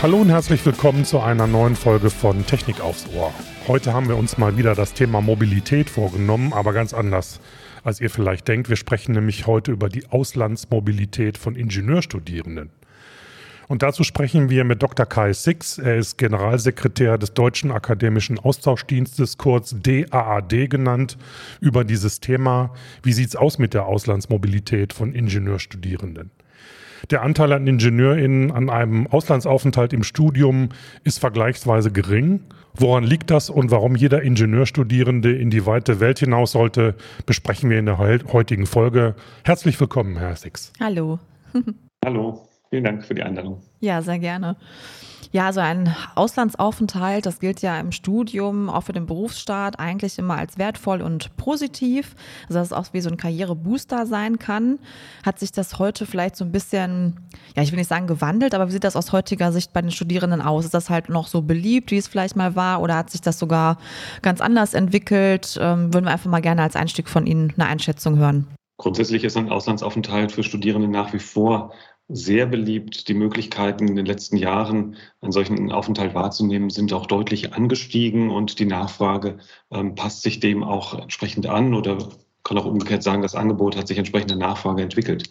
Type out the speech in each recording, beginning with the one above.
Hallo und herzlich willkommen zu einer neuen Folge von Technik aufs Ohr. Heute haben wir uns mal wieder das Thema Mobilität vorgenommen, aber ganz anders, als ihr vielleicht denkt. Wir sprechen nämlich heute über die Auslandsmobilität von Ingenieurstudierenden. Und dazu sprechen wir mit Dr. Kai Six. Er ist Generalsekretär des Deutschen Akademischen Austauschdienstes, kurz DAAD genannt, über dieses Thema. Wie sieht es aus mit der Auslandsmobilität von Ingenieurstudierenden? Der Anteil an IngenieurInnen an einem Auslandsaufenthalt im Studium ist vergleichsweise gering. Woran liegt das und warum jeder Ingenieurstudierende in die weite Welt hinaus sollte, besprechen wir in der heutigen Folge. Herzlich willkommen, Herr Six. Hallo. Hallo, vielen Dank für die Einladung. Ja, sehr gerne. Ja, also ein Auslandsaufenthalt, das gilt ja im Studium, auch für den Berufsstaat, eigentlich immer als wertvoll und positiv. Also dass es auch wie so ein Karrierebooster sein kann. Hat sich das heute vielleicht so ein bisschen, ja, ich will nicht sagen gewandelt, aber wie sieht das aus heutiger Sicht bei den Studierenden aus? Ist das halt noch so beliebt, wie es vielleicht mal war, oder hat sich das sogar ganz anders entwickelt? Ähm, würden wir einfach mal gerne als Einstieg von Ihnen eine Einschätzung hören. Grundsätzlich ist ein Auslandsaufenthalt für Studierende nach wie vor sehr beliebt. Die Möglichkeiten in den letzten Jahren, einen solchen Aufenthalt wahrzunehmen, sind auch deutlich angestiegen und die Nachfrage ähm, passt sich dem auch entsprechend an oder kann auch umgekehrt sagen, das Angebot hat sich entsprechend der Nachfrage entwickelt.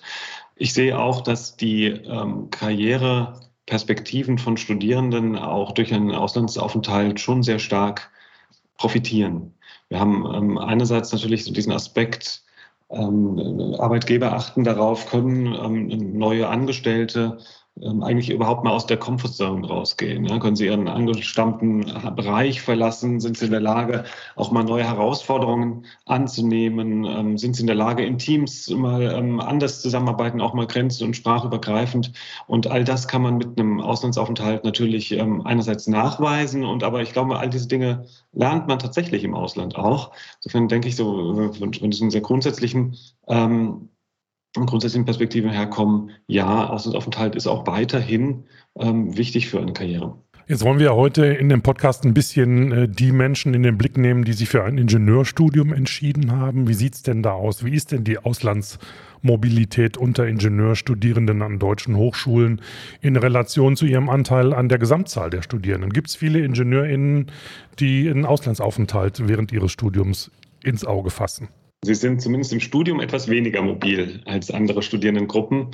Ich sehe auch, dass die ähm, Karriereperspektiven von Studierenden auch durch einen Auslandsaufenthalt schon sehr stark profitieren. Wir haben ähm, einerseits natürlich so diesen Aspekt, Arbeitgeber achten darauf, können ähm, neue Angestellte ähm, eigentlich überhaupt mal aus der Comfortzone rausgehen. Ja? Können Sie Ihren angestammten Bereich verlassen? Sind Sie in der Lage, auch mal neue Herausforderungen anzunehmen? Ähm, sind Sie in der Lage, in Teams mal ähm, anders zusammenarbeiten, auch mal grenzen- und sprachübergreifend? Und all das kann man mit einem Auslandsaufenthalt natürlich ähm, einerseits nachweisen und aber ich glaube, all diese Dinge lernt man tatsächlich im Ausland auch. Insofern denke ich so, von, von diesem sehr grundsätzlichen ähm, grundsätzlichen Perspektive herkommen, ja, Auslandsaufenthalt ist auch weiterhin ähm, wichtig für eine Karriere. Jetzt wollen wir heute in dem Podcast ein bisschen äh, die Menschen in den Blick nehmen, die sich für ein Ingenieurstudium entschieden haben. Wie sieht es denn da aus? Wie ist denn die Auslandsmobilität unter Ingenieurstudierenden an deutschen Hochschulen in Relation zu ihrem Anteil an der Gesamtzahl der Studierenden? Gibt es viele IngenieurInnen, die einen Auslandsaufenthalt während ihres Studiums ins Auge fassen? Sie sind zumindest im Studium etwas weniger mobil als andere Studierendengruppen.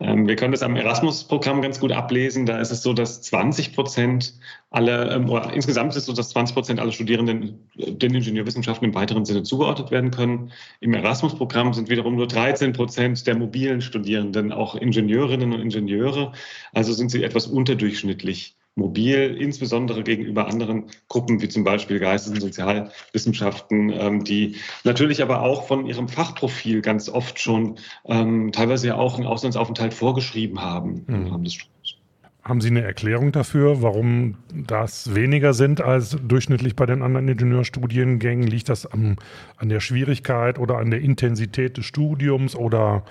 Ähm, wir können das am Erasmus-Programm ganz gut ablesen. Da ist es so, dass 20 Prozent aller, ähm, oder insgesamt ist es so, dass 20 Prozent aller Studierenden den Ingenieurwissenschaften im weiteren Sinne zugeordnet werden können. Im Erasmus-Programm sind wiederum nur 13 Prozent der mobilen Studierenden auch Ingenieurinnen und Ingenieure. Also sind sie etwas unterdurchschnittlich mobil, insbesondere gegenüber anderen Gruppen wie zum Beispiel Geistes- und Sozialwissenschaften, ähm, die natürlich aber auch von ihrem Fachprofil ganz oft schon ähm, teilweise ja auch einen Auslandsaufenthalt vorgeschrieben haben des Studiums. Haben Sie eine Erklärung dafür, warum das weniger sind als durchschnittlich bei den anderen Ingenieurstudiengängen? Liegt das am, an der Schwierigkeit oder an der Intensität des Studiums oder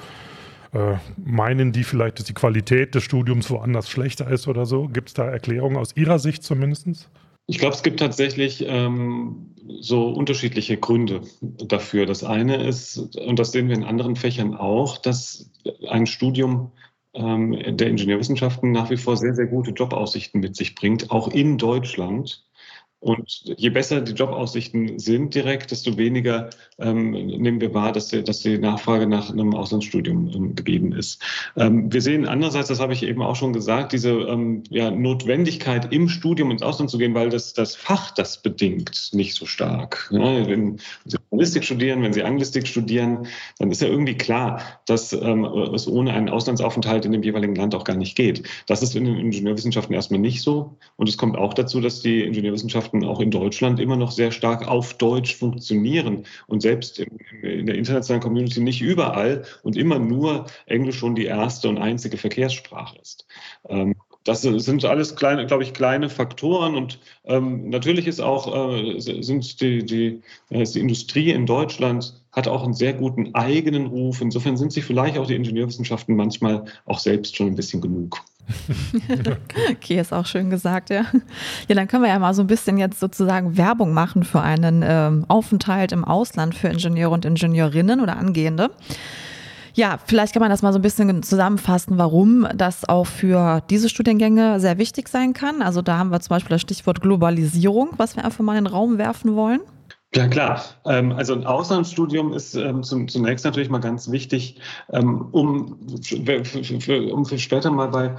äh, meinen die vielleicht, dass die Qualität des Studiums woanders schlechter ist oder so? Gibt es da Erklärungen aus Ihrer Sicht zumindest? Ich glaube, es gibt tatsächlich ähm, so unterschiedliche Gründe dafür. Das eine ist, und das sehen wir in anderen Fächern auch, dass ein Studium ähm, der Ingenieurwissenschaften nach wie vor sehr, sehr gute Jobaussichten mit sich bringt, auch in Deutschland. Und je besser die Jobaussichten sind direkt, desto weniger ähm, nehmen wir wahr, dass die, dass die Nachfrage nach einem Auslandsstudium ähm, gegeben ist. Ähm, wir sehen andererseits, das habe ich eben auch schon gesagt, diese ähm, ja, Notwendigkeit im Studium ins Ausland zu gehen, weil das, das Fach das bedingt, nicht so stark. Ja, wenn Sie Journalistik studieren, wenn Sie Anglistik studieren, dann ist ja irgendwie klar, dass ähm, es ohne einen Auslandsaufenthalt in dem jeweiligen Land auch gar nicht geht. Das ist in den Ingenieurwissenschaften erstmal nicht so. Und es kommt auch dazu, dass die Ingenieurwissenschaften Wissenschaften auch in Deutschland immer noch sehr stark auf Deutsch funktionieren und selbst in der internationalen Community nicht überall und immer nur Englisch schon die erste und einzige Verkehrssprache ist. Ähm, das sind alles kleine, glaube ich, kleine Faktoren und ähm, natürlich ist auch äh, sind die, die, äh, die Industrie in Deutschland hat auch einen sehr guten eigenen Ruf. Insofern sind sich vielleicht auch die Ingenieurwissenschaften manchmal auch selbst schon ein bisschen genug. okay, ist auch schön gesagt, ja. Ja, dann können wir ja mal so ein bisschen jetzt sozusagen Werbung machen für einen ähm, Aufenthalt im Ausland für Ingenieure und Ingenieurinnen oder Angehende. Ja, vielleicht kann man das mal so ein bisschen zusammenfassen, warum das auch für diese Studiengänge sehr wichtig sein kann. Also da haben wir zum Beispiel das Stichwort Globalisierung, was wir einfach mal in den Raum werfen wollen. Ja klar, ähm, also ein Auslandsstudium ist ähm, zunächst natürlich mal ganz wichtig, ähm, um um für später mal bei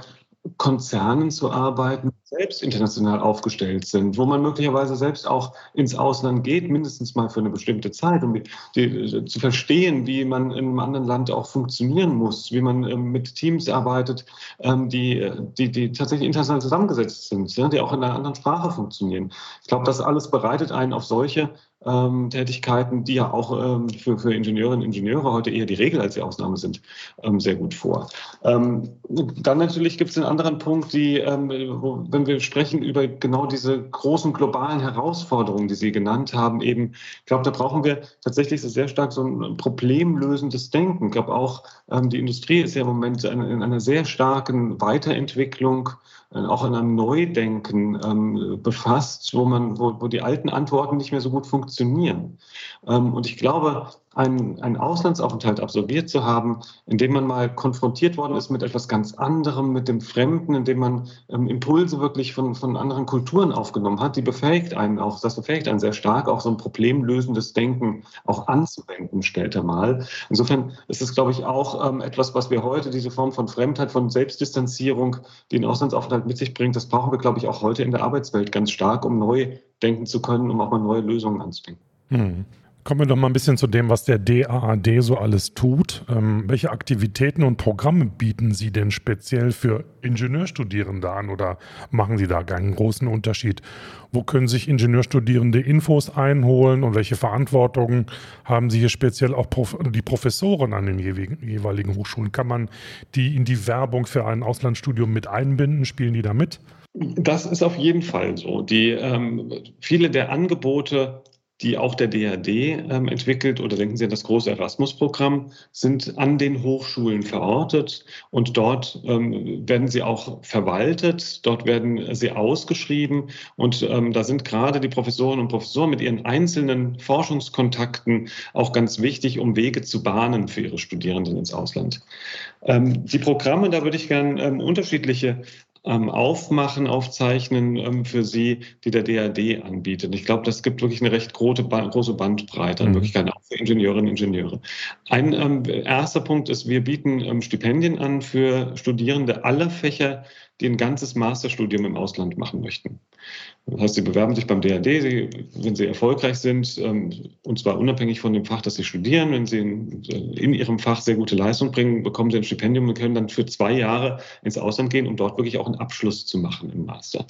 Konzernen zu arbeiten, die selbst international aufgestellt sind, wo man möglicherweise selbst auch ins Ausland geht, mindestens mal für eine bestimmte Zeit, um die, die, zu verstehen, wie man in einem anderen Land auch funktionieren muss, wie man mit Teams arbeitet, die, die, die tatsächlich international zusammengesetzt sind, die auch in einer anderen Sprache funktionieren. Ich glaube, das alles bereitet einen auf solche ähm, Tätigkeiten, die ja auch ähm, für, für Ingenieurinnen und Ingenieure heute eher die Regel als die Ausnahme sind, ähm, sehr gut vor. Ähm, dann natürlich gibt es einen anderen Punkt, die, ähm, wo, wenn wir sprechen über genau diese großen globalen Herausforderungen, die Sie genannt haben, eben, ich glaube, da brauchen wir tatsächlich so sehr stark so ein problemlösendes Denken. Ich glaube auch, ähm, die Industrie ist ja im Moment in, in einer sehr starken Weiterentwicklung auch in einem Neudenken ähm, befasst, wo man, wo, wo die alten Antworten nicht mehr so gut funktionieren. Ähm, und ich glaube, einen, einen Auslandsaufenthalt absolviert zu haben, in dem man mal konfrontiert worden ist mit etwas ganz anderem, mit dem Fremden, in dem man ähm, Impulse wirklich von, von anderen Kulturen aufgenommen hat, die befähigt einen auch, das befähigt einen sehr stark, auch so ein problemlösendes Denken auch anzuwenden, später mal. Insofern ist es, glaube ich, auch ähm, etwas, was wir heute, diese Form von Fremdheit, von Selbstdistanzierung, die ein Auslandsaufenthalt mit sich bringt, das brauchen wir, glaube ich, auch heute in der Arbeitswelt ganz stark, um neu denken zu können, um auch mal neue Lösungen anzudenken. Hm. Kommen wir doch mal ein bisschen zu dem, was der DAAD so alles tut. Ähm, welche Aktivitäten und Programme bieten Sie denn speziell für Ingenieurstudierende an oder machen Sie da keinen großen Unterschied? Wo können sich Ingenieurstudierende Infos einholen und welche Verantwortung haben Sie hier speziell auch die Professoren an den jeweiligen Hochschulen? Kann man die in die Werbung für ein Auslandsstudium mit einbinden? Spielen die da mit? Das ist auf jeden Fall so. Die, ähm, viele der Angebote die auch der DAD ähm, entwickelt, oder denken Sie an das große Erasmus-Programm, sind an den Hochschulen verortet und dort ähm, werden sie auch verwaltet, dort werden sie ausgeschrieben und ähm, da sind gerade die Professorinnen und Professoren mit ihren einzelnen Forschungskontakten auch ganz wichtig, um Wege zu bahnen für ihre Studierenden ins Ausland. Ähm, die Programme, da würde ich gerne ähm, unterschiedliche aufmachen, aufzeichnen ähm, für Sie, die der DAD anbietet. Ich glaube, das gibt wirklich eine recht große, große Bandbreite an mhm. Möglichkeiten, auch für Ingenieurinnen und Ingenieure. Ein ähm, erster Punkt ist, wir bieten ähm, Stipendien an für Studierende aller Fächer, die ein ganzes Masterstudium im Ausland machen möchten. Das heißt, sie bewerben sich beim DAD, sie, wenn sie erfolgreich sind, ähm, und zwar unabhängig von dem Fach, das sie studieren. Wenn sie in, in, ihrem Fach sehr gute Leistung bringen, bekommen sie ein Stipendium und können dann für zwei Jahre ins Ausland gehen, um dort wirklich auch einen Abschluss zu machen im Master.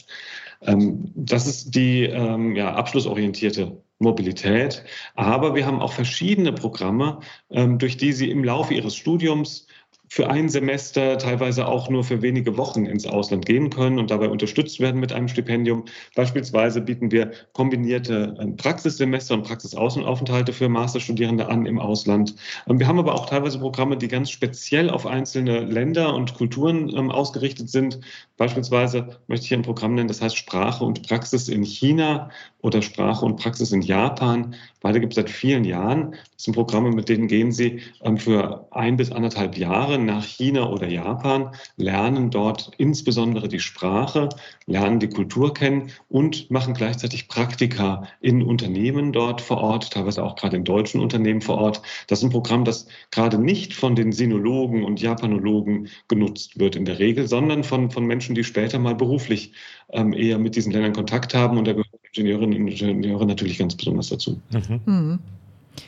Ähm, das ist die ähm, ja, abschlussorientierte Mobilität. Aber wir haben auch verschiedene Programme, durch die sie im Laufe ihres Studiums für ein Semester, teilweise auch nur für wenige Wochen ins Ausland gehen können und dabei unterstützt werden mit einem Stipendium. Beispielsweise bieten wir kombinierte ähm, Praxissemester und Praxisaußenaufenthalte für Masterstudierende an im Ausland. Ähm, wir haben aber auch teilweise Programme, die ganz speziell auf einzelne Länder und Kulturen ähm, ausgerichtet sind. Beispielsweise möchte ich hier ein Programm nennen, das heißt Sprache und Praxis in China oder Sprache und Praxis in Japan. Beide gibt es seit vielen Jahren. Das sind Programme, mit denen gehen Sie für ein bis anderthalb Jahre nach China oder Japan, lernen dort insbesondere die Sprache, lernen die Kultur kennen und machen gleichzeitig Praktika in Unternehmen dort vor Ort, teilweise auch gerade in deutschen Unternehmen vor Ort. Das ist ein Programm, das gerade nicht von den Sinologen und Japanologen genutzt wird in der Regel, sondern von, von Menschen, die später mal beruflich ähm, eher mit diesen Ländern Kontakt haben. Und da gehören Ingenieurinnen und Ingenieure natürlich ganz besonders dazu. Mhm. Mhm.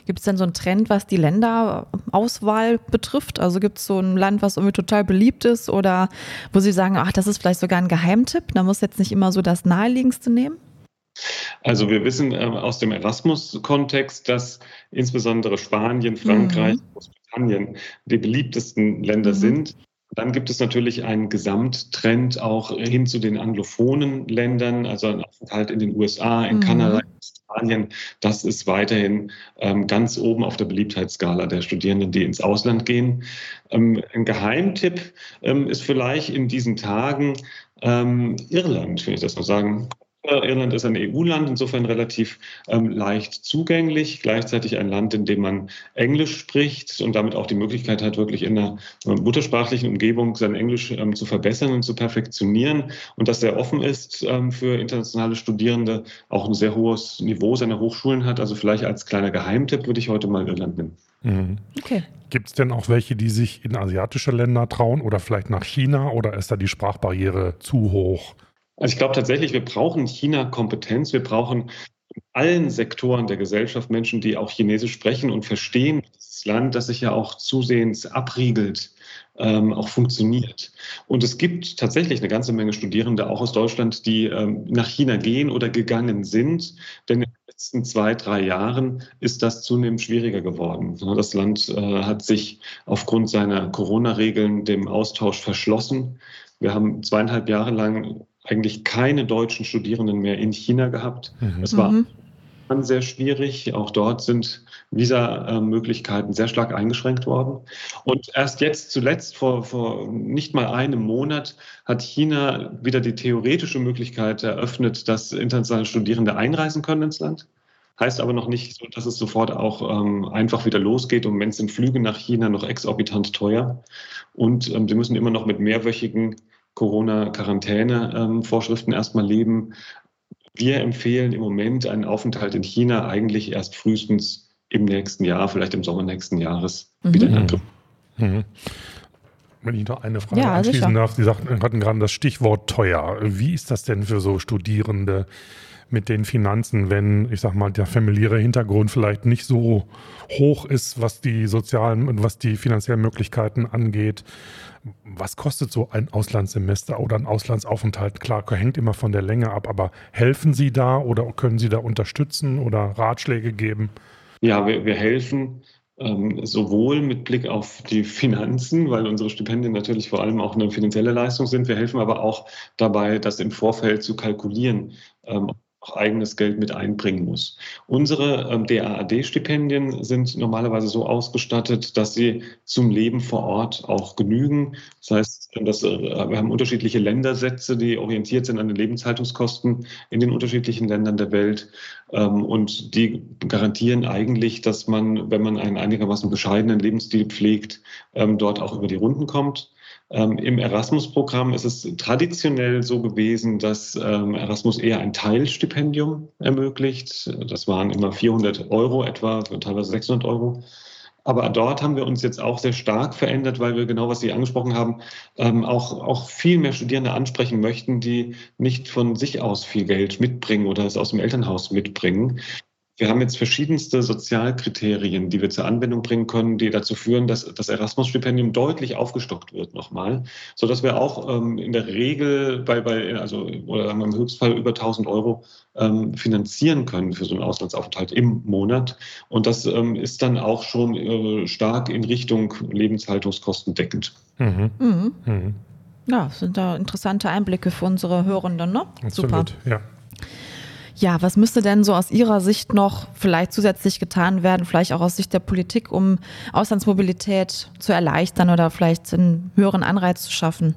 Gibt es denn so einen Trend, was die Länderauswahl betrifft? Also gibt es so ein Land, was irgendwie total beliebt ist oder wo Sie sagen, ach, das ist vielleicht sogar ein Geheimtipp, da muss jetzt nicht immer so das Naheliegendste nehmen? Also wir wissen äh, aus dem Erasmus-Kontext, dass insbesondere Spanien, Frankreich, mhm. Großbritannien die beliebtesten Länder mhm. sind. Dann gibt es natürlich einen Gesamttrend auch hin zu den anglophonen Ländern, also ein Aufenthalt in den USA, in mhm. Kanada, in Australien. Das ist weiterhin ähm, ganz oben auf der Beliebtheitsskala der Studierenden, die ins Ausland gehen. Ähm, ein Geheimtipp ähm, ist vielleicht in diesen Tagen ähm, Irland, wenn ich das mal sagen Irland ist ein EU-Land, insofern relativ ähm, leicht zugänglich, gleichzeitig ein Land, in dem man Englisch spricht und damit auch die Möglichkeit hat, wirklich in einer äh, muttersprachlichen Umgebung sein Englisch ähm, zu verbessern und zu perfektionieren und das sehr offen ist ähm, für internationale Studierende, auch ein sehr hohes Niveau seiner Hochschulen hat. Also vielleicht als kleiner Geheimtipp würde ich heute mal Irland nennen. Mhm. Okay. Gibt es denn auch welche, die sich in asiatische Länder trauen oder vielleicht nach China oder ist da die Sprachbarriere zu hoch? Also ich glaube tatsächlich, wir brauchen China-Kompetenz. Wir brauchen in allen Sektoren der Gesellschaft Menschen, die auch Chinesisch sprechen und verstehen, das Land, das sich ja auch zusehends abriegelt, ähm, auch funktioniert. Und es gibt tatsächlich eine ganze Menge Studierende, auch aus Deutschland, die ähm, nach China gehen oder gegangen sind. Denn in den letzten zwei, drei Jahren ist das zunehmend schwieriger geworden. Das Land äh, hat sich aufgrund seiner Corona-Regeln dem Austausch verschlossen. Wir haben zweieinhalb Jahre lang eigentlich keine deutschen Studierenden mehr in China gehabt. Mhm. Es war mhm. sehr schwierig. Auch dort sind Visa-Möglichkeiten sehr stark eingeschränkt worden. Und erst jetzt zuletzt, vor, vor nicht mal einem Monat, hat China wieder die theoretische Möglichkeit eröffnet, dass internationale Studierende einreisen können ins Land. Heißt aber noch nicht, dass es sofort auch ähm, einfach wieder losgeht. Und wenn sind Flüge nach China noch exorbitant teuer. Und ähm, sie müssen immer noch mit mehrwöchigen Corona-Quarantäne-Vorschriften erstmal leben. Wir empfehlen im Moment einen Aufenthalt in China eigentlich erst frühestens im nächsten Jahr, vielleicht im Sommer nächsten Jahres, mhm. wieder in Angriff. Mhm. Wenn ich noch eine Frage ja, anschließen sicher. darf, Sie sagten, hatten gerade das Stichwort teuer. Wie ist das denn für so Studierende mit den Finanzen, wenn, ich sag mal, der familiäre Hintergrund vielleicht nicht so hoch ist, was die sozialen und was die finanziellen Möglichkeiten angeht? Was kostet so ein Auslandssemester oder ein Auslandsaufenthalt? Klar, hängt immer von der Länge ab, aber helfen Sie da oder können Sie da unterstützen oder Ratschläge geben? Ja, wir, wir helfen ähm, sowohl mit Blick auf die Finanzen, weil unsere Stipendien natürlich vor allem auch eine finanzielle Leistung sind. Wir helfen aber auch dabei, das im Vorfeld zu kalkulieren. Ähm, auch eigenes Geld mit einbringen muss. Unsere ähm, DAAD-Stipendien sind normalerweise so ausgestattet, dass sie zum Leben vor Ort auch genügen. Das heißt, dass, äh, wir haben unterschiedliche Ländersätze, die orientiert sind an den Lebenshaltungskosten in den unterschiedlichen Ländern der Welt. Ähm, und die garantieren eigentlich, dass man, wenn man einen einigermaßen bescheidenen Lebensstil pflegt, ähm, dort auch über die Runden kommt. Ähm, Im Erasmus-Programm ist es traditionell so gewesen, dass ähm, Erasmus eher ein Teilstipendium ermöglicht. Das waren immer 400 Euro etwa, teilweise 600 Euro. Aber dort haben wir uns jetzt auch sehr stark verändert, weil wir genau, was Sie angesprochen haben, ähm, auch, auch viel mehr Studierende ansprechen möchten, die nicht von sich aus viel Geld mitbringen oder es aus dem Elternhaus mitbringen. Wir haben jetzt verschiedenste Sozialkriterien, die wir zur Anwendung bringen können, die dazu führen, dass das Erasmus-Stipendium deutlich aufgestockt wird nochmal, sodass wir auch ähm, in der Regel bei, bei also oder im Höchstfall über 1000 Euro ähm, finanzieren können für so einen Auslandsaufenthalt im Monat. Und das ähm, ist dann auch schon äh, stark in Richtung Lebenshaltungskosten deckend. Mhm. Mhm. Mhm. Ja, sind da interessante Einblicke für unsere Hörenden, ne? Absolut, Super. Ja. Ja, was müsste denn so aus Ihrer Sicht noch vielleicht zusätzlich getan werden, vielleicht auch aus Sicht der Politik, um Auslandsmobilität zu erleichtern oder vielleicht einen höheren Anreiz zu schaffen?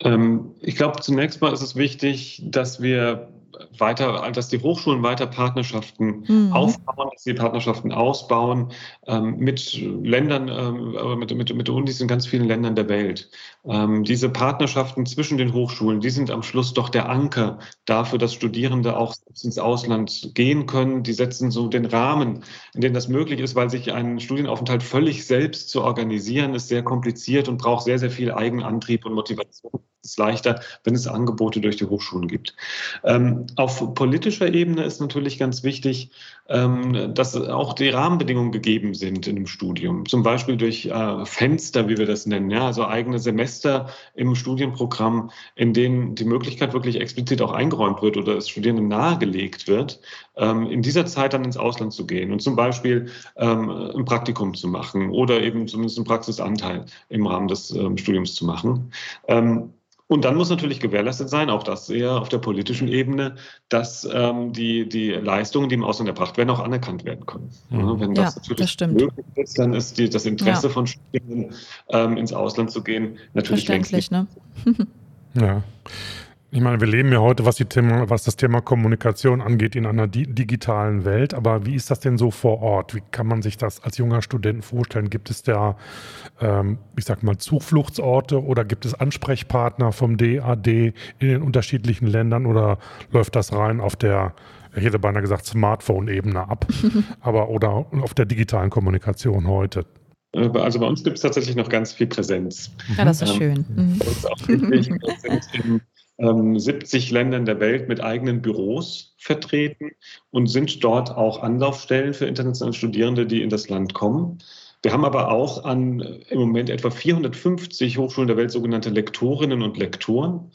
Ähm, ich glaube, zunächst mal ist es wichtig, dass wir weiter, dass die Hochschulen weiter Partnerschaften mhm. aufbauen, dass sie Partnerschaften ausbauen ähm, mit Ländern, ähm, mit, mit, mit Unis in ganz vielen Ländern der Welt. Ähm, diese Partnerschaften zwischen den Hochschulen, die sind am Schluss doch der Anker dafür, dass Studierende auch ins Ausland gehen können. Die setzen so den Rahmen, in dem das möglich ist, weil sich ein Studienaufenthalt völlig selbst zu organisieren, ist sehr kompliziert und braucht sehr, sehr viel Eigenantrieb und Motivation. Es leichter, wenn es Angebote durch die Hochschulen gibt. Ähm, auf politischer Ebene ist natürlich ganz wichtig, ähm, dass auch die Rahmenbedingungen gegeben sind in dem Studium. Zum Beispiel durch äh, Fenster, wie wir das nennen, ja, also eigene Semester im Studienprogramm, in denen die Möglichkeit wirklich explizit auch eingeräumt wird oder es Studierenden nahegelegt wird, ähm, in dieser Zeit dann ins Ausland zu gehen und zum Beispiel ähm, ein Praktikum zu machen oder eben zumindest einen Praxisanteil im Rahmen des ähm, Studiums zu machen. Und dann muss natürlich gewährleistet sein, auch das eher auf der politischen Ebene, dass ähm, die, die Leistungen, die im Ausland erbracht werden, auch anerkannt werden können. Mhm. Wenn das ja, natürlich das möglich ist, dann ist die, das Interesse ja. von Studierenden, ähm, ins Ausland zu gehen, natürlich längst nicht. Ne? ja. Ich meine, wir leben ja heute, was, Thema, was das Thema Kommunikation angeht, in einer di digitalen Welt. Aber wie ist das denn so vor Ort? Wie kann man sich das als junger Student vorstellen? Gibt es da, ähm, ich sag mal, Zufluchtsorte oder gibt es Ansprechpartner vom DAD in den unterschiedlichen Ländern oder läuft das rein auf der, ich hätte beinahe gesagt, Smartphone-Ebene ab, aber oder auf der digitalen Kommunikation heute? Also bei uns gibt es tatsächlich noch ganz viel Präsenz. Ja, das ist ähm, schön. Mhm. Bei uns auch wirklich, wir sind im ähm, 70 Ländern der Welt mit eigenen Büros vertreten und sind dort auch Anlaufstellen für internationale Studierende, die in das Land kommen. Wir haben aber auch an im Moment etwa 450 Hochschulen der Welt sogenannte Lektorinnen und Lektoren,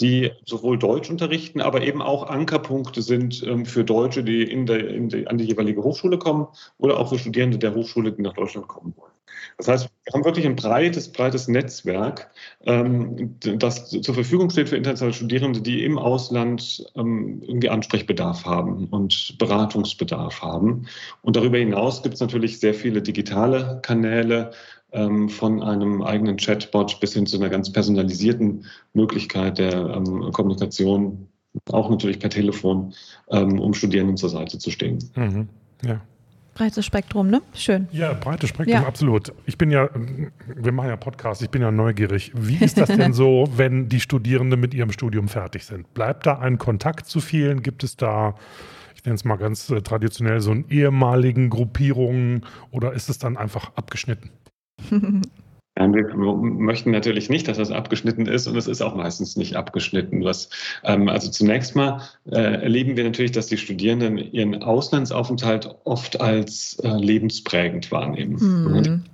die sowohl Deutsch unterrichten, aber eben auch Ankerpunkte sind ähm, für Deutsche, die, in der, in die an die jeweilige Hochschule kommen oder auch für Studierende der Hochschule, die nach Deutschland kommen wollen. Das heißt, wir haben wirklich ein breites, breites Netzwerk, ähm, das zur Verfügung steht für internationale Studierende, die im Ausland ähm, irgendwie Ansprechbedarf haben und Beratungsbedarf haben. Und darüber hinaus gibt es natürlich sehr viele digitale Kanäle, ähm, von einem eigenen Chatbot bis hin zu einer ganz personalisierten Möglichkeit der Kommunikation, auch natürlich per Telefon, um Studierenden zur Seite zu stehen. Mhm. Ja. Breites Spektrum, ne? Schön. Ja, breites Spektrum, ja. absolut. Ich bin ja, wir machen ja Podcasts, ich bin ja neugierig. Wie ist das denn so, wenn die Studierenden mit ihrem Studium fertig sind? Bleibt da ein Kontakt zu vielen? Gibt es da, ich nenne es mal ganz äh, traditionell, so einen ehemaligen Gruppierungen oder ist es dann einfach abgeschnitten? Wir möchten natürlich nicht, dass das abgeschnitten ist und es ist auch meistens nicht abgeschnitten. Was, ähm, also zunächst mal äh, erleben wir natürlich, dass die Studierenden ihren Auslandsaufenthalt oft als äh, lebensprägend wahrnehmen. Mhm.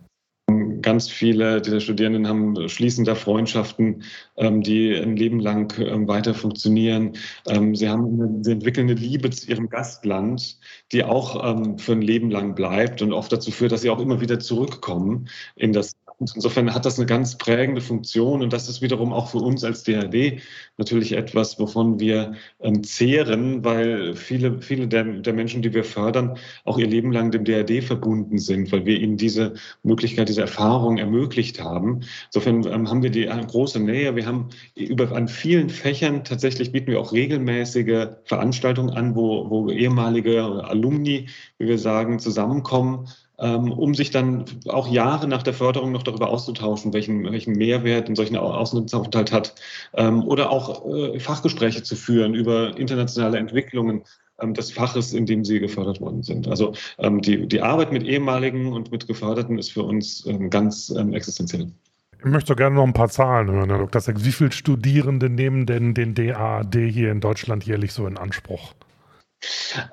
Ganz viele dieser Studierenden haben schließen da Freundschaften, ähm, die ein Leben lang ähm, weiter funktionieren. Ähm, sie, haben, sie entwickeln eine Liebe zu ihrem Gastland, die auch für ein Leben lang bleibt und oft dazu führt, dass sie auch immer wieder zurückkommen in das Insofern hat das eine ganz prägende Funktion und das ist wiederum auch für uns als DHD natürlich etwas, wovon wir ähm, zehren, weil viele, viele der, der Menschen, die wir fördern, auch ihr Leben lang dem DHD verbunden sind, weil wir ihnen diese Möglichkeit, diese Erfahrung ermöglicht haben. Insofern ähm, haben wir die äh, große Nähe. Wir haben über, an vielen Fächern tatsächlich bieten wir auch regelmäßige Veranstaltungen an, wo, wo ehemalige Alumni, wie wir sagen, zusammenkommen um sich dann auch Jahre nach der Förderung noch darüber auszutauschen, welchen, welchen Mehrwert ein solcher Auslandsaufenthalt hat. Ähm, oder auch äh, Fachgespräche zu führen über internationale Entwicklungen ähm, des Faches, in dem sie gefördert worden sind. Also die, die Arbeit mit ehemaligen und mit Geförderten ist für uns ganz existenziell. Ich möchte gerne noch ein paar Zahlen hören, Herr Dr. Seck. Wie viele Studierende nehmen denn den DAAD hier in Deutschland jährlich so in Anspruch?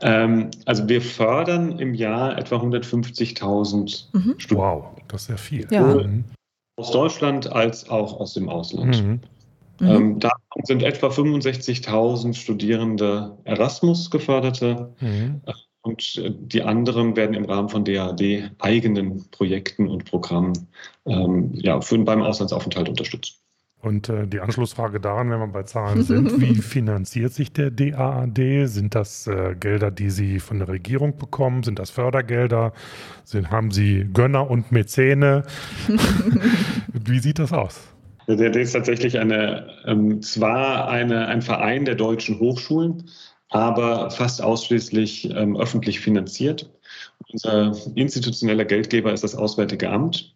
Ähm, also wir fördern im Jahr etwa 150.000 mhm. Studenten. Wow, das ist sehr viel. Ja. Mhm. Aus Deutschland als auch aus dem Ausland. Mhm. Ähm, mhm. davon sind etwa 65.000 Studierende Erasmus geförderte mhm. äh, und äh, die anderen werden im Rahmen von DAD eigenen Projekten und Programmen ähm, ja, für, beim Auslandsaufenthalt unterstützt. Und äh, die Anschlussfrage daran, wenn wir bei Zahlen sind, wie finanziert sich der DAAD? Sind das äh, Gelder, die Sie von der Regierung bekommen? Sind das Fördergelder? Sind, haben Sie Gönner und Mäzene? wie sieht das aus? Der DAAD ist tatsächlich eine, ähm, zwar eine, ein Verein der deutschen Hochschulen, aber fast ausschließlich ähm, öffentlich finanziert. Unser institutioneller Geldgeber ist das Auswärtige Amt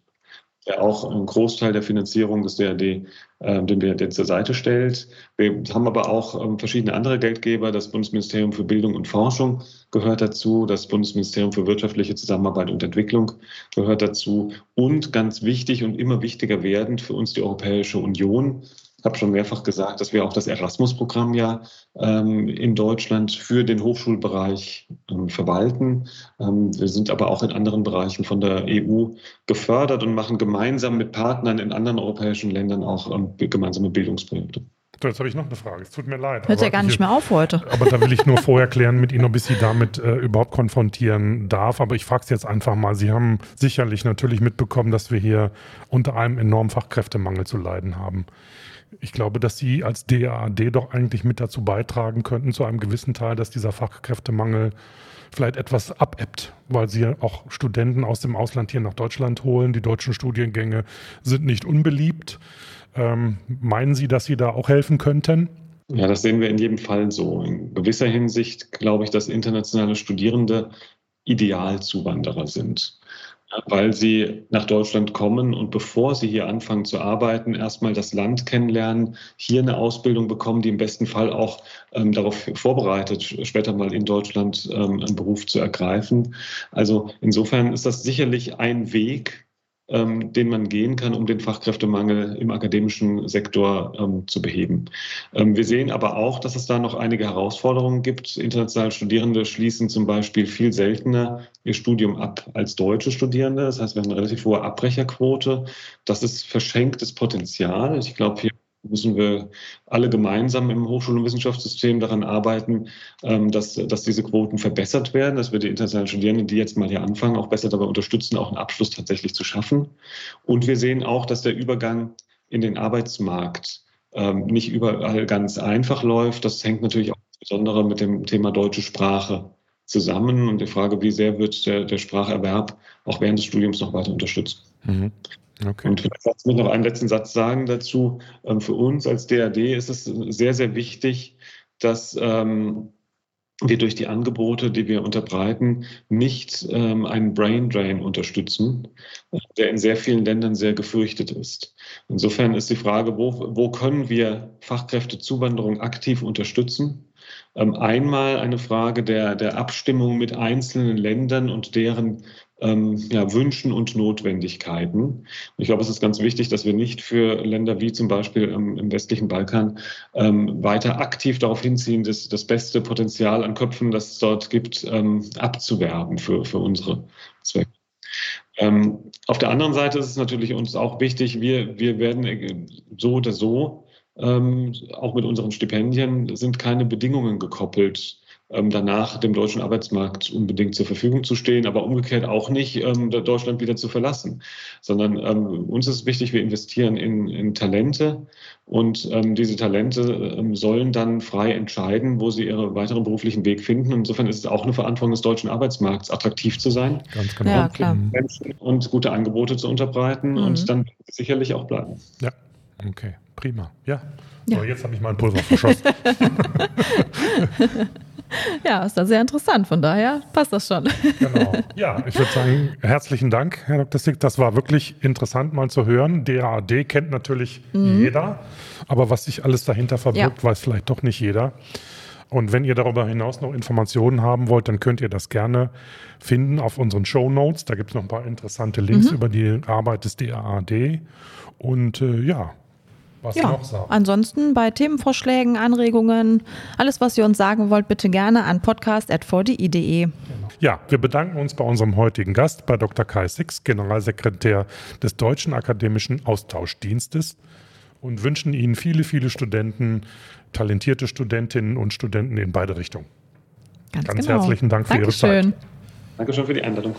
der auch einen Großteil der Finanzierung des DRD, äh, den BRD zur Seite stellt. Wir haben aber auch ähm, verschiedene andere Geldgeber. Das Bundesministerium für Bildung und Forschung gehört dazu. Das Bundesministerium für wirtschaftliche Zusammenarbeit und Entwicklung gehört dazu. Und ganz wichtig und immer wichtiger werdend für uns die Europäische Union ich habe schon mehrfach gesagt, dass wir auch das Erasmus-Programm ja ähm, in Deutschland für den Hochschulbereich ähm, verwalten. Ähm, wir sind aber auch in anderen Bereichen von der EU gefördert und machen gemeinsam mit Partnern in anderen europäischen Ländern auch ähm, gemeinsame Bildungsprojekte. So, jetzt habe ich noch eine Frage. Es tut mir leid. Hört ja gar nicht mehr auf heute. Aber da will ich nur vorher klären mit Ihnen, ob ich Sie damit äh, überhaupt konfrontieren darf. Aber ich frage es jetzt einfach mal. Sie haben sicherlich natürlich mitbekommen, dass wir hier unter einem enormen Fachkräftemangel zu leiden haben ich glaube, dass Sie als DAAD doch eigentlich mit dazu beitragen könnten, zu einem gewissen Teil, dass dieser Fachkräftemangel vielleicht etwas abebbt, weil Sie auch Studenten aus dem Ausland hier nach Deutschland holen. Die deutschen Studiengänge sind nicht unbeliebt. Ähm, meinen Sie, dass Sie da auch helfen könnten? Ja, das sehen wir in jedem Fall so. In gewisser Hinsicht glaube ich, dass internationale Studierende Idealzuwanderer sind weil sie nach Deutschland kommen und bevor sie hier anfangen zu arbeiten, erstmal das Land kennenlernen, hier eine Ausbildung bekommen, die im besten Fall auch ähm, darauf vorbereitet, später mal in Deutschland ähm, einen Beruf zu ergreifen. Also insofern ist das sicherlich ein Weg, ähm, den man gehen kann, um den Fachkräftemangel im akademischen Sektor ähm, zu beheben. Ähm, wir sehen aber auch, dass es da noch einige Herausforderungen gibt. Internationale Studierende schließen zum Beispiel viel seltener ihr Studium ab als deutsche Studierende. Das heißt, wir haben eine relativ hohe Abbrecherquote. Das ist verschenktes Potenzial. Ich glaube, hier müssen wir alle gemeinsam im Hochschul- und Wissenschaftssystem daran arbeiten, ähm, dass, dass diese Quoten verbessert werden, dass wir die internationalen Studierenden, die jetzt mal hier anfangen, auch besser dabei unterstützen, auch einen Abschluss tatsächlich zu schaffen. Und wir sehen auch, dass der Übergang in den Arbeitsmarkt ähm, nicht überall ganz einfach läuft. Das hängt natürlich auch insbesondere mit dem Thema deutsche Sprache zusammen und die Frage, wie sehr wird der, der Spracherwerb auch während des Studiums noch weiter unterstützt. Mhm. Okay. Und vielleicht lass mich noch einen letzten Satz sagen dazu. Ähm, für uns als DAD ist es sehr, sehr wichtig, dass ähm, wir durch die Angebote, die wir unterbreiten, nicht ähm, einen Brain Drain unterstützen, der in sehr vielen Ländern sehr gefürchtet ist. Insofern ist die Frage, wo, wo können wir Fachkräftezuwanderung aktiv unterstützen? Einmal eine Frage der, der Abstimmung mit einzelnen Ländern und deren ähm, ja, Wünschen und Notwendigkeiten. ich glaube, es ist ganz wichtig, dass wir nicht für Länder wie zum Beispiel ähm, im westlichen Balkan ähm, weiter aktiv darauf hinziehen, das, das beste Potenzial an Köpfen, das es dort gibt, ähm, abzuwerben für, für unsere Zwecke. Ähm, auf der anderen Seite ist es natürlich uns auch wichtig, wir, wir werden äh, so oder so ähm, auch mit unseren Stipendien sind keine Bedingungen gekoppelt danach dem deutschen Arbeitsmarkt unbedingt zur Verfügung zu stehen, aber umgekehrt auch nicht ähm, Deutschland wieder zu verlassen, sondern ähm, uns ist wichtig, wir investieren in, in Talente und ähm, diese Talente ähm, sollen dann frei entscheiden, wo sie ihren weiteren beruflichen Weg finden. Insofern ist es auch eine Verantwortung des deutschen Arbeitsmarkts, attraktiv zu sein, Ganz genau. ja, klar. Menschen und gute Angebote zu unterbreiten mhm. und dann sicherlich auch bleiben. Ja, okay, prima. Ja. ja. So, jetzt habe ich mein Pulver verschossen. Ja, ist da sehr interessant. Von daher passt das schon. Genau. Ja, ich würde sagen, herzlichen Dank, Herr Dr. Stick. Das war wirklich interessant mal zu hören. DAAD kennt natürlich mhm. jeder, aber was sich alles dahinter verbirgt, ja. weiß vielleicht doch nicht jeder. Und wenn ihr darüber hinaus noch Informationen haben wollt, dann könnt ihr das gerne finden auf unseren Show Notes. Da gibt es noch ein paar interessante Links mhm. über die Arbeit des DAAD. Und äh, ja, was ja, noch sagen. Ansonsten bei Themenvorschlägen, Anregungen, alles, was ihr uns sagen wollt, bitte gerne an podcast.vdi.de. Genau. Ja, wir bedanken uns bei unserem heutigen Gast, bei Dr. Kai Six, Generalsekretär des Deutschen Akademischen Austauschdienstes und wünschen Ihnen viele, viele Studenten, talentierte Studentinnen und Studenten in beide Richtungen. Ganz, Ganz genau. herzlichen Dank für Dankeschön. Ihre Zeit. Dankeschön für die Einladung.